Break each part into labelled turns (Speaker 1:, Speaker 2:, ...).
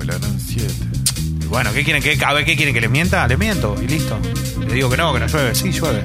Speaker 1: 7.
Speaker 2: Bueno, ¿qué quieren que a ver qué quieren que les mienta? Les miento y listo. Les digo que no, que no llueve. Sí, llueve.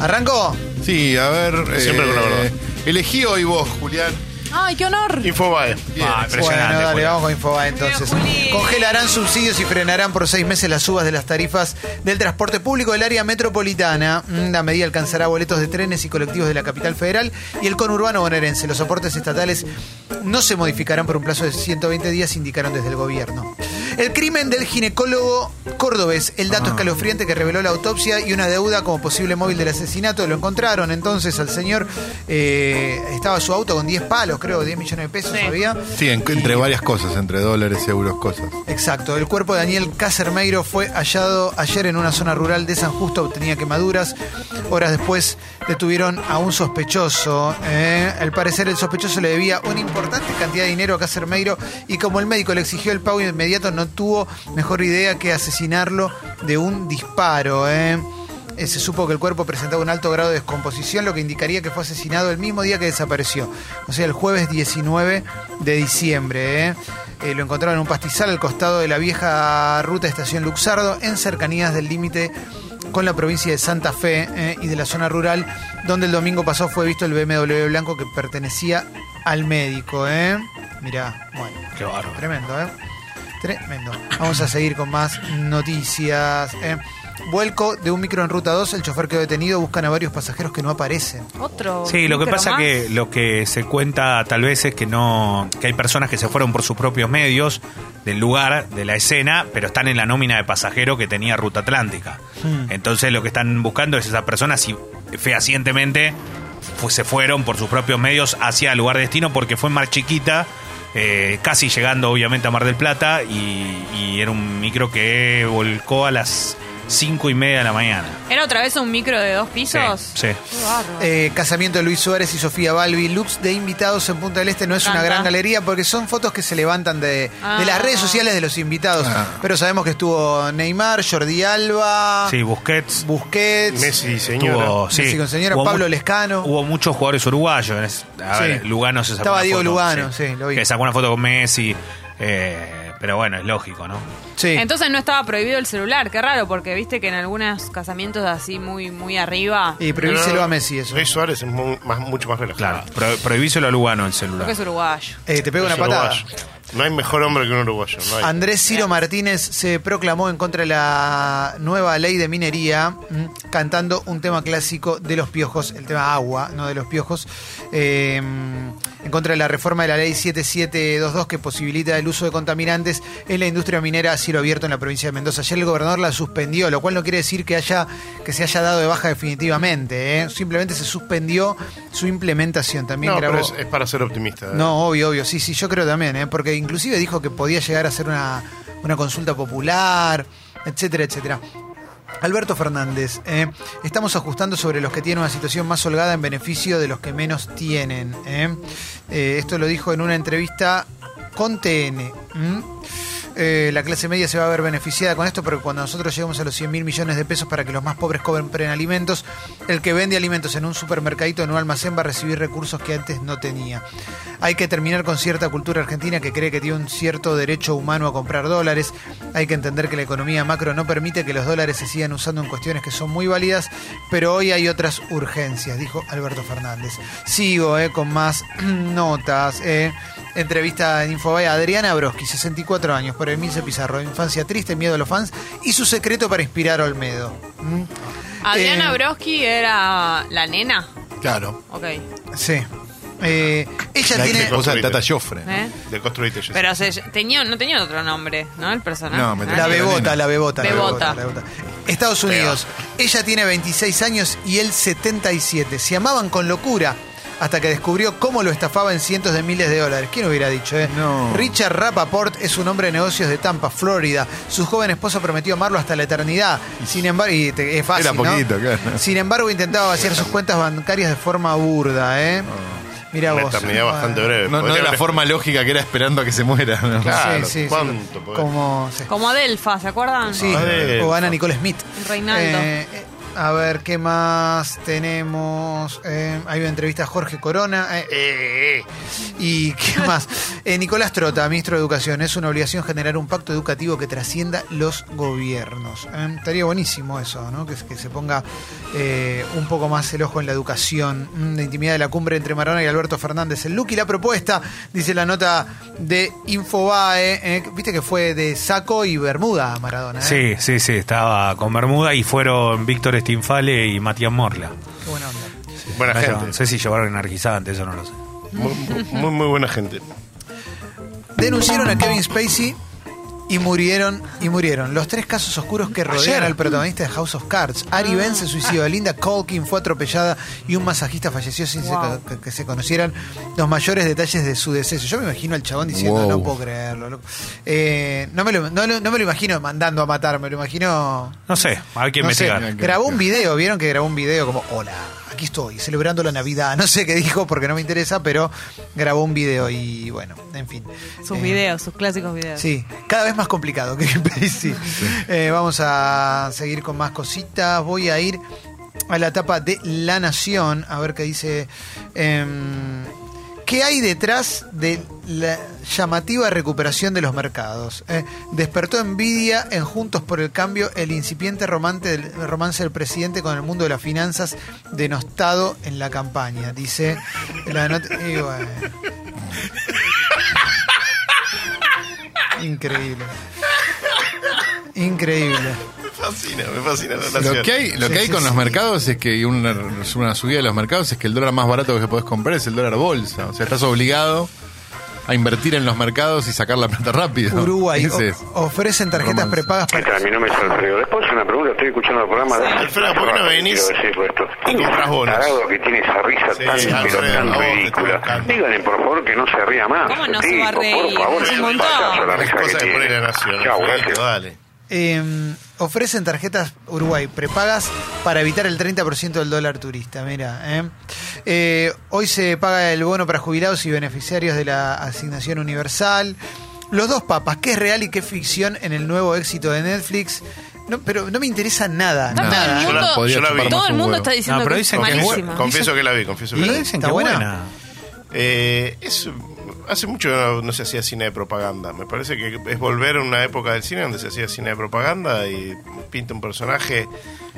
Speaker 3: ¿Arrancó?
Speaker 1: Sí, a ver.
Speaker 4: Siempre con la verdad.
Speaker 1: Elegí hoy vos, Julián.
Speaker 5: ¡Ay, qué honor!
Speaker 4: Infobae.
Speaker 1: Bien.
Speaker 2: Ah, impresionante.
Speaker 3: Bueno, dale,
Speaker 2: Julián.
Speaker 3: vamos con Infobae entonces. Congelarán subsidios y frenarán por seis meses las subas de las tarifas del transporte público del área metropolitana. Mm, La medida alcanzará boletos de trenes y colectivos de la capital federal y el conurbano bonaerense. Los soportes estatales no se modificarán por un plazo de 120 días, indicaron desde el gobierno. El crimen del ginecólogo cordobés, el dato escalofriante que reveló la autopsia y una deuda como posible móvil del asesinato. Lo encontraron entonces al señor, eh, estaba su auto con 10 palos, creo, 10 millones de pesos
Speaker 5: Sí.
Speaker 3: había.
Speaker 1: Sí, en- entre varias cosas, entre dólares, euros, cosas.
Speaker 3: Exacto, el cuerpo de Daniel Casermeiro fue hallado ayer en una zona rural de San Justo, obtenía quemaduras. Horas después detuvieron a un sospechoso. ¿eh? Al parecer el sospechoso le debía una importante cantidad de dinero a Casermeiro y como el médico le exigió el pago inmediato, no tuvo mejor idea que asesinarlo de un disparo. ¿eh? Eh, Se supo que el cuerpo presentaba un alto grado de descomposición, lo que indicaría que fue asesinado el mismo día que desapareció, o sea, el jueves 19 de diciembre. ¿eh? Eh, lo encontraron en un pastizal al costado de la vieja ruta Estación Luxardo, en cercanías del límite con la provincia de Santa Fe ¿eh? y de la zona rural, donde el domingo pasado fue visto el BMW blanco que pertenecía al médico. ¿eh? Mirá, bueno.
Speaker 2: Qué bárbaro.
Speaker 3: Tremendo, ¿eh? Tremendo. Vamos a seguir con más noticias. ¿eh? Vuelco de un micro en ruta 2, el chofer quedó detenido, buscan a varios pasajeros que no aparecen.
Speaker 5: Otro.
Speaker 2: Sí, lo que pasa
Speaker 5: más.
Speaker 2: que lo que se cuenta tal vez es que no que hay personas que se fueron por sus propios medios del lugar, de la escena, pero están en la nómina de pasajero que tenía Ruta Atlántica. Entonces lo que están buscando es esas personas si fehacientemente se fueron por sus propios medios hacia el lugar de destino porque fue más chiquita. Eh, casi llegando obviamente a Mar del Plata y, y era un micro que volcó a las cinco y media de la mañana.
Speaker 5: ¿Era otra vez un micro de dos pisos?
Speaker 2: sí.
Speaker 3: Eh, casamiento de Luis Suárez y Sofía Balbi, looks de invitados en Punta del Este no es una gran galería porque son fotos que se levantan de,
Speaker 5: Ah.
Speaker 3: de las redes sociales de los invitados.
Speaker 1: Ah.
Speaker 3: Pero sabemos que estuvo Neymar, Jordi Alba,
Speaker 2: Sí, Busquets.
Speaker 3: Busquets,
Speaker 4: Messi, señora.
Speaker 2: Sí.
Speaker 3: Messi con señora,
Speaker 2: Hubo
Speaker 3: Pablo Lescano.
Speaker 2: Hubo muchos jugadores uruguayos. a
Speaker 3: Sí.
Speaker 2: ver, Lugano se sacó
Speaker 3: Estaba
Speaker 2: una
Speaker 3: Diego
Speaker 2: foto,
Speaker 3: Lugano, sí, lo vi.
Speaker 2: Que sacó una foto con Messi. eh, pero bueno, es lógico, ¿no?
Speaker 3: Sí.
Speaker 5: Entonces no estaba prohibido el celular, qué raro, porque viste que en algunos casamientos así muy, muy arriba,
Speaker 3: y prohibíselo a Messi eso.
Speaker 4: Luis Suárez es más- mucho más relajado.
Speaker 2: Claro, pro- prohibíselo a Lugano el celular.
Speaker 5: porque es uruguayo.
Speaker 3: Eh, te pego una patada.
Speaker 4: uruguayo. No hay mejor hombre que un uruguayo. No hay.
Speaker 3: Andrés Ciro Martínez se proclamó en contra de la nueva ley de minería, cantando un tema clásico de los piojos, el tema agua, no de los piojos, eh, en contra de la reforma de la ley 7722 que posibilita el uso de contaminantes en la industria minera a cielo abierto en la provincia de Mendoza. Ayer el gobernador la suspendió, lo cual no quiere decir que haya que se haya dado de baja definitivamente, ¿eh? simplemente se suspendió su implementación. También
Speaker 4: No,
Speaker 3: grabó-
Speaker 4: pero es, es para ser optimista. ¿eh?
Speaker 3: no, obvio, obvio, sí, sí, yo creo también, ¿eh? porque inclusive dijo que podía llegar a ser una, una consulta popular, etcétera, etcétera. Alberto Fernández, ¿eh? estamos ajustando sobre los que tienen una situación más holgada en beneficio de los que menos tienen. ¿eh? Eh, esto lo dijo en una entrevista con TN. Eh, la clase media se va a ver beneficiada con esto, porque cuando nosotros lleguemos a los 100 mil millones de pesos para que los más pobres compren alimentos, el que vende alimentos en un supermercadito, en un almacén, va a recibir recursos que antes no tenía. Hay que terminar con cierta cultura argentina que cree que tiene un cierto derecho humano a comprar dólares. Hay que entender que la economía macro no permite que los dólares se sigan usando en cuestiones que son muy válidas, pero hoy hay otras urgencias, dijo Alberto Fernández. Sigo eh, con más notas. eh. Entrevista en Infobae a Adriana Broski, 64 años, por Emilce Pizarro. Infancia triste, miedo a los fans y su secreto para inspirar a Olmedo. ¿Mm?
Speaker 5: Adriana
Speaker 3: Eh,
Speaker 5: Broski era la nena.
Speaker 1: Claro.
Speaker 5: Ok.
Speaker 3: Sí. Eh, ella
Speaker 1: La
Speaker 3: tiene.
Speaker 1: o sea, Tata Joffre.
Speaker 5: ¿Eh?
Speaker 4: De construirte Jessica.
Speaker 5: Pero se, tenía, no tenía otro nombre, ¿no? El personaje.
Speaker 1: No, me
Speaker 3: La
Speaker 1: tenía-
Speaker 3: bebota, la bebota. la
Speaker 5: Bebota.
Speaker 3: la bebota. Estados Unidos. Ella tiene 26 años y él 77. Se amaban con locura hasta que descubrió cómo lo estafaba en cientos de miles de dólares. ¿Quién hubiera dicho, eh?
Speaker 1: No.
Speaker 3: Richard Rappaport es un hombre de negocios de Tampa, Florida. Su joven esposa prometió amarlo hasta la eternidad. Sin embargo, y te- es fácil,
Speaker 1: Era
Speaker 3: ¿no?
Speaker 1: poquito, claro.
Speaker 3: Sin embargo, intentaba vaciar sus cuentas bancarias de forma burda, ¿eh? Mira
Speaker 4: Una
Speaker 3: vos.
Speaker 4: eternidad bastante breve.
Speaker 1: No, no
Speaker 4: Podría
Speaker 1: de la
Speaker 4: haber-
Speaker 1: forma lógica que era esperando a que se muera. ¿no?
Speaker 4: Claro,
Speaker 3: Sí, sí, sí.
Speaker 4: ¿cuánto podés?
Speaker 3: Como, sí.
Speaker 5: Como Adelfa, ¿se acuerdan?
Speaker 3: Sí, o Ana Nicole Smith.
Speaker 5: Reinaldo.
Speaker 3: Eh, eh, A ver, ¿qué más tenemos? Eh, hay una entrevista a Jorge Corona. eh, eh. ¿Y qué más? Nicolás Trota, ministro de Educación. Es una obligación generar un pacto educativo que trascienda los gobiernos. Estaría buenísimo eso, ¿no? Que, que se ponga un poco más el ojo en la educación. Mm, La intimidad de la cumbre entre Maradona y Alberto Fernández. El look y la propuesta, dice la nota de Infobae. Viste que fue de saco y bermuda Maradona.
Speaker 2: Sí, sí, sí, estaba con Bermuda y fueron Víctor Stinfale y Matías Morla.
Speaker 3: Qué buena onda.
Speaker 4: Buena
Speaker 2: No,
Speaker 4: gente.
Speaker 2: No sé si llevaron energizante, eso no lo sé.
Speaker 4: Muy, muy, muy buena gente.
Speaker 3: Denunciaron a Kevin Spacey y murieron y murieron. Los tres casos oscuros que rodean al protagonista de House of Cards. Ari Ben se suicidó, Linda Colkin fue atropellada y un masajista falleció sin
Speaker 5: Wow.
Speaker 3: que, que se conocieran los mayores detalles de su deceso. Yo me imagino al chabón diciendo,
Speaker 1: Wow.
Speaker 3: no puedo creerlo. loco". Eh, no, me lo, no, lo- no me lo imagino mandando a matar, me lo imagino...
Speaker 2: No sé, hay que
Speaker 3: no sé,
Speaker 2: investigar.
Speaker 3: grabó un video, vieron que grabó un video como, hola, aquí estoy, celebrando la Navidad. No sé qué dijo porque no me interesa, pero grabó un video y bueno, en fin.
Speaker 5: Sus
Speaker 3: Eh,
Speaker 5: videos, sus clásicos videos.
Speaker 3: Sí, cada vez más complicado que Spacey. Eh, vamos a seguir con más cositas. Voy a ir a la etapa de La Nación, a ver qué dice. em, ¿Qué hay detrás de la llamativa recuperación de los mercados? Eh, despertó envidia en Juntos por el Cambio el incipiente romance del, romance del presidente con el mundo de las finanzas denostado en la campaña. Dice la nota. y bueno. Increíble. Increíble.
Speaker 4: Me fascina, me fascina la.
Speaker 1: Lo que hay, lo
Speaker 3: Sí,
Speaker 1: que hay
Speaker 3: sí,
Speaker 1: con
Speaker 3: sí.
Speaker 1: los mercados es que una, una subida de los mercados es que el dólar más barato que podés comprar es el dólar bolsa. O sea, estás obligado a invertir en los mercados y sacar la plata rápido.
Speaker 3: Uruguay
Speaker 1: es.
Speaker 3: ofrecen tarjetas
Speaker 1: Romance.
Speaker 3: prepagas
Speaker 6: ¿Qué
Speaker 3: para.
Speaker 6: tal? Mi nombre es Alfredo. Después una pregunta, estoy escuchando el programa de...
Speaker 4: Alfredo, ¿por qué no venís y compras bonos?
Speaker 6: tarado que tiene esa risa
Speaker 4: Sí,
Speaker 6: tan,
Speaker 4: sí,
Speaker 6: pero
Speaker 4: Alfredo,
Speaker 6: tan
Speaker 4: a
Speaker 6: ridícula. Díganle, por favor, que no se ría más.
Speaker 5: ¿Cómo no se
Speaker 6: Tipo,
Speaker 5: va a reír?
Speaker 6: Por favor,
Speaker 5: Es un montón.
Speaker 6: la
Speaker 4: Es
Speaker 6: risa
Speaker 4: cosa
Speaker 6: que
Speaker 4: de
Speaker 6: tiene.
Speaker 4: poner la nación.
Speaker 6: Chau, gracias.
Speaker 4: dale.
Speaker 3: Eh, ofrecen tarjetas Uruguay prepagas para evitar el 30% del dólar turista. Mira, eh. Eh, hoy se paga el bono para jubilados y beneficiarios de la asignación universal. Los dos papas, qué es real y qué es ficción en el nuevo éxito de Netflix. No, pero no me interesa nada.
Speaker 5: Está todo el
Speaker 3: nada.
Speaker 4: Yo la-
Speaker 5: mundo,
Speaker 1: podría
Speaker 4: yo la vi.
Speaker 1: chupar
Speaker 5: todo el
Speaker 1: un
Speaker 5: mundo está diciendo
Speaker 2: No, pero
Speaker 5: que es
Speaker 2: dicen que es
Speaker 5: malísima.
Speaker 4: Confieso que la vi, confieso que
Speaker 3: ¿Y?
Speaker 4: la vi.
Speaker 2: Dicen
Speaker 3: ¿Está
Speaker 2: que
Speaker 3: buena?
Speaker 2: buena.
Speaker 4: Eh, es, hace mucho que no, se hacía cine de propaganda. Me parece que es volver a una época del cine donde se hacía cine de propaganda y pinta un personaje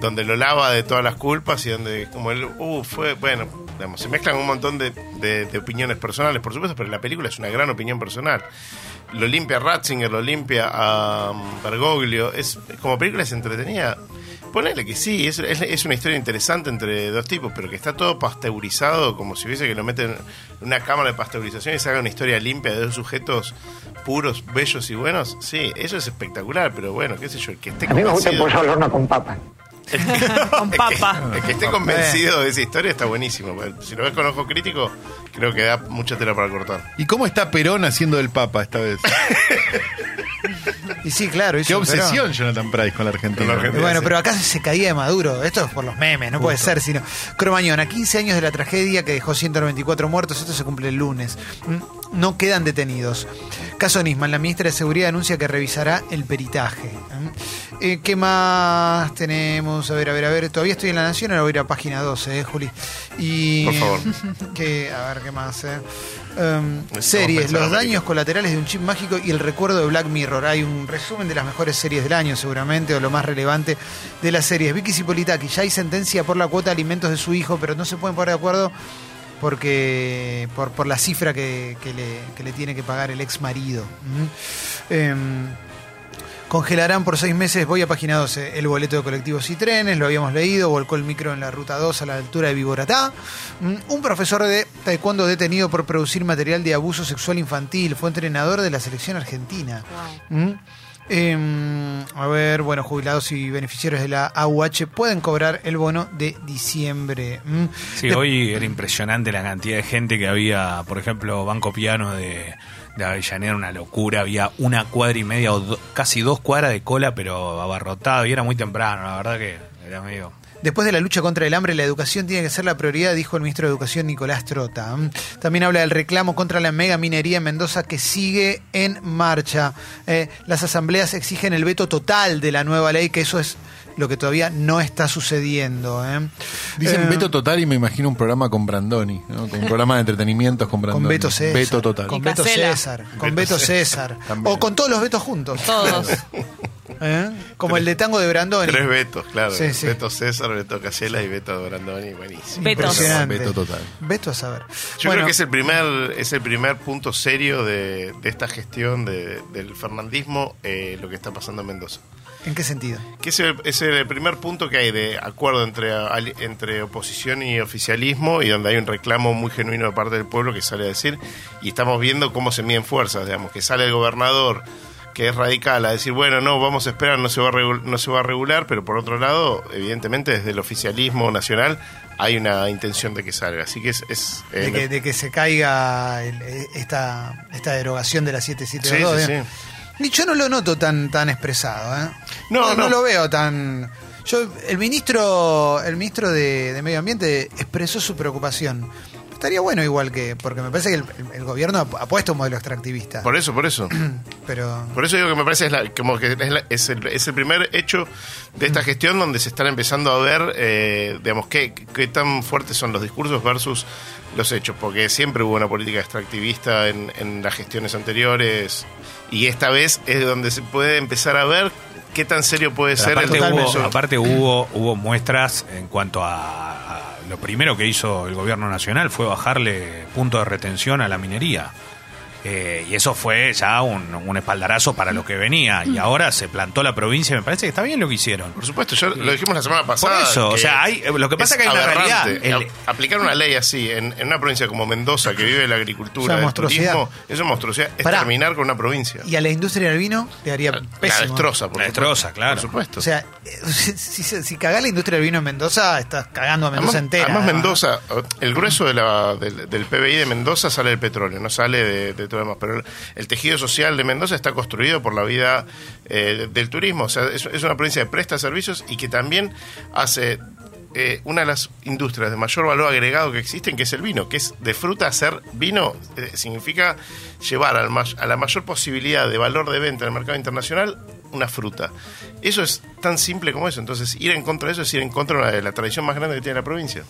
Speaker 4: donde lo lava de todas las culpas y donde como él, uh, fue, bueno, digamos, se mezclan un montón de, de- opiniones personales, por supuesto, pero la película es una gran opinión personal. Lo limpia Ratzinger, lo limpia a Bergoglio. Es, como película es entretenida. Ponele que sí, es, es, es una historia interesante entre dos tipos, pero que está todo pasteurizado, como si hubiese que lo meten en una cámara de pasteurización y se haga una historia limpia de dos sujetos puros, bellos y buenos. Sí, eso es espectacular, pero bueno, qué sé yo, el que esté
Speaker 7: A mí me gusta el
Speaker 4: convencido,
Speaker 7: pollo al horno con papa.
Speaker 5: Con papa.
Speaker 4: el que esté convencido de esa historia está buenísimo. Si lo ves con ojo crítico, creo que da mucha tela para cortar.
Speaker 1: ¿Y cómo está Perón haciendo el Papa esta vez?
Speaker 3: Y sí, claro.
Speaker 1: Qué obsesión. Jonathan Price con la Argentina.
Speaker 4: Con la Argentina.
Speaker 3: Y Bueno,
Speaker 4: Sí.
Speaker 3: pero acá se caía de Maduro. Esto es por los memes, no puede ser, sino. Cromañón, a 15 años de la tragedia que dejó 194 muertos, esto se cumple el lunes. No quedan detenidos. Caso Nisman, la ministra de Seguridad anuncia que revisará el peritaje. Mm. Eh, ¿Qué más tenemos? A ver, a ver, a ver. Todavía estoy en La Nación, ahora voy a ir a página 12, ¿eh, Juli? Y,
Speaker 4: Por favor.
Speaker 3: que, a ver, ¿qué más? eh?
Speaker 4: Necesitamos
Speaker 3: series, los daños colaterales de un chip mágico y el recuerdo de Black Mirror. Hay un resumen de las mejores series del año, seguramente, o lo más relevante de las series. Vicky Cipolitaki, ya hay sentencia por la cuota de alimentos de su hijo, pero no se pueden poner de acuerdo porque por, por la cifra que, que le, que le tiene que pagar el ex marido. Congelarán por seis meses, voy a página 12, el boleto de colectivos y trenes, lo habíamos leído, volcó el micro en la ruta 2 a la altura de Viboratá. Mm, Un profesor de taekwondo detenido por producir material de abuso sexual infantil, fue entrenador de la selección argentina. Mm. Em, a ver, bueno, jubilados y beneficiarios de la AUH pueden cobrar el bono de diciembre. Mm.
Speaker 2: Sí,
Speaker 3: De-
Speaker 2: hoy era impresionante la cantidad de gente que había, por ejemplo, Banco Piano de, de Avellaneda, una locura, había una cuadra y media o casi dos cuadras de cola, pero abarrotado, y era muy temprano, la verdad que era medio...
Speaker 3: Después de la lucha contra el hambre, la educación tiene que ser la prioridad, dijo el ministro de Educación Nicolás Trota. También habla del reclamo contra la mega minería en Mendoza que sigue en marcha. Eh, las asambleas exigen el veto total de la nueva ley, que eso es lo que todavía no está sucediendo. ¿eh?
Speaker 1: Dicen
Speaker 3: Eh,
Speaker 1: Beto Total y me imagino un programa con Brandoni, ¿no? Con un programa de entretenimientos con Brandoni.
Speaker 3: Con Beto César.
Speaker 1: Beto Total.
Speaker 3: Con Beto. César. Con Beto César. O con todos los Betos juntos.
Speaker 5: Todos.
Speaker 3: ¿Eh? Como el de tango de Brandoni.
Speaker 4: Tres Betos, claro.
Speaker 3: Sí, sí.
Speaker 4: Beto César, Beto Casella y Beto Brandoni, buenísimo.
Speaker 1: Beto Total.
Speaker 3: Beto a saber.
Speaker 4: Yo
Speaker 3: Bueno,
Speaker 4: creo que es el primer, es el primer punto serio de, de esta gestión de- del fernandismo, eh, lo que está pasando en Mendoza.
Speaker 3: ¿En qué sentido?
Speaker 4: Que es el, es el primer punto que hay de acuerdo entre, entre oposición y oficialismo y donde hay un reclamo muy genuino de parte del pueblo que sale a decir y estamos viendo cómo se miden fuerzas, digamos, que sale el gobernador que es radical a decir, bueno, no, vamos a esperar, no se va a, regu- no se va a regular, pero por otro lado, evidentemente desde el oficialismo nacional hay una intención de que salga. Así que es... es, eh,
Speaker 3: De que, de que se caiga el- esta, esta derogación de la
Speaker 4: Sí,
Speaker 3: 772.
Speaker 4: sí,
Speaker 3: ¿eh? Y yo no lo noto tan, tan expresado. ¿eh?
Speaker 4: No, no.
Speaker 3: lo veo tan. Yo, el ministro, el ministro de, de Medio Ambiente expresó su preocupación. Estaría bueno igual que, porque me parece que el, gobierno ha puesto un modelo extractivista.
Speaker 4: Por eso, por eso.
Speaker 3: pero
Speaker 4: Por eso digo que me parece es la- como que es, la- es el, es el primer hecho de esta gestión donde se están empezando a ver, eh, digamos, qué, qué tan fuertes son los discursos versus los hechos, porque siempre hubo una política extractivista en, en las gestiones anteriores y esta vez es donde se puede empezar a ver qué tan serio puede
Speaker 2: Pero
Speaker 4: ser
Speaker 2: aparte,
Speaker 3: Totalmente.
Speaker 2: hubo, aparte hubo, hubo muestras en cuanto a, a lo primero que hizo el gobierno nacional fue bajarle punto de retención a la minería. Eh, y eso fue ya un, un espaldarazo para lo que venía. Y ahora se plantó la provincia. Me parece que está bien lo que hicieron.
Speaker 4: Por supuesto, yo lo dijimos la semana pasada.
Speaker 2: Por eso, o sea, hay- lo que pasa es que hay una realidad. El-
Speaker 4: Aplicar una ley así en, en una provincia como Mendoza, que vive de la
Speaker 3: Es
Speaker 4: agricultura,
Speaker 3: monstruosidad.
Speaker 4: turismo, es una monstruosidad. Es
Speaker 3: Pará.
Speaker 4: terminar con una provincia.
Speaker 3: y a la industria del vino le haría
Speaker 4: La
Speaker 3: pésimo.
Speaker 4: destroza, por
Speaker 2: La destroza, claro.
Speaker 4: Por supuesto.
Speaker 3: O sea, eh, si, si, si cagás la industria del vino en Mendoza, estás cagando a Mendoza
Speaker 4: además,
Speaker 3: entera.
Speaker 4: además
Speaker 3: ¿no?
Speaker 4: Mendoza, el grueso de la- del, del PBI de Mendoza sale del petróleo, no sale de, de todo lo. Pero el, tejido social de Mendoza está construido por la vida eh, del turismo. O sea, es, una provincia que presta servicios y que también hace eh, una de las industrias de mayor valor agregado que existen, que es el vino, que es de fruta hacer vino, eh, significa llevar al a la mayor posibilidad de valor de venta en el mercado internacional una fruta. Eso es tan simple como eso. Entonces, ir en contra de eso es ir en contra de la tradición más grande que tiene la provincia.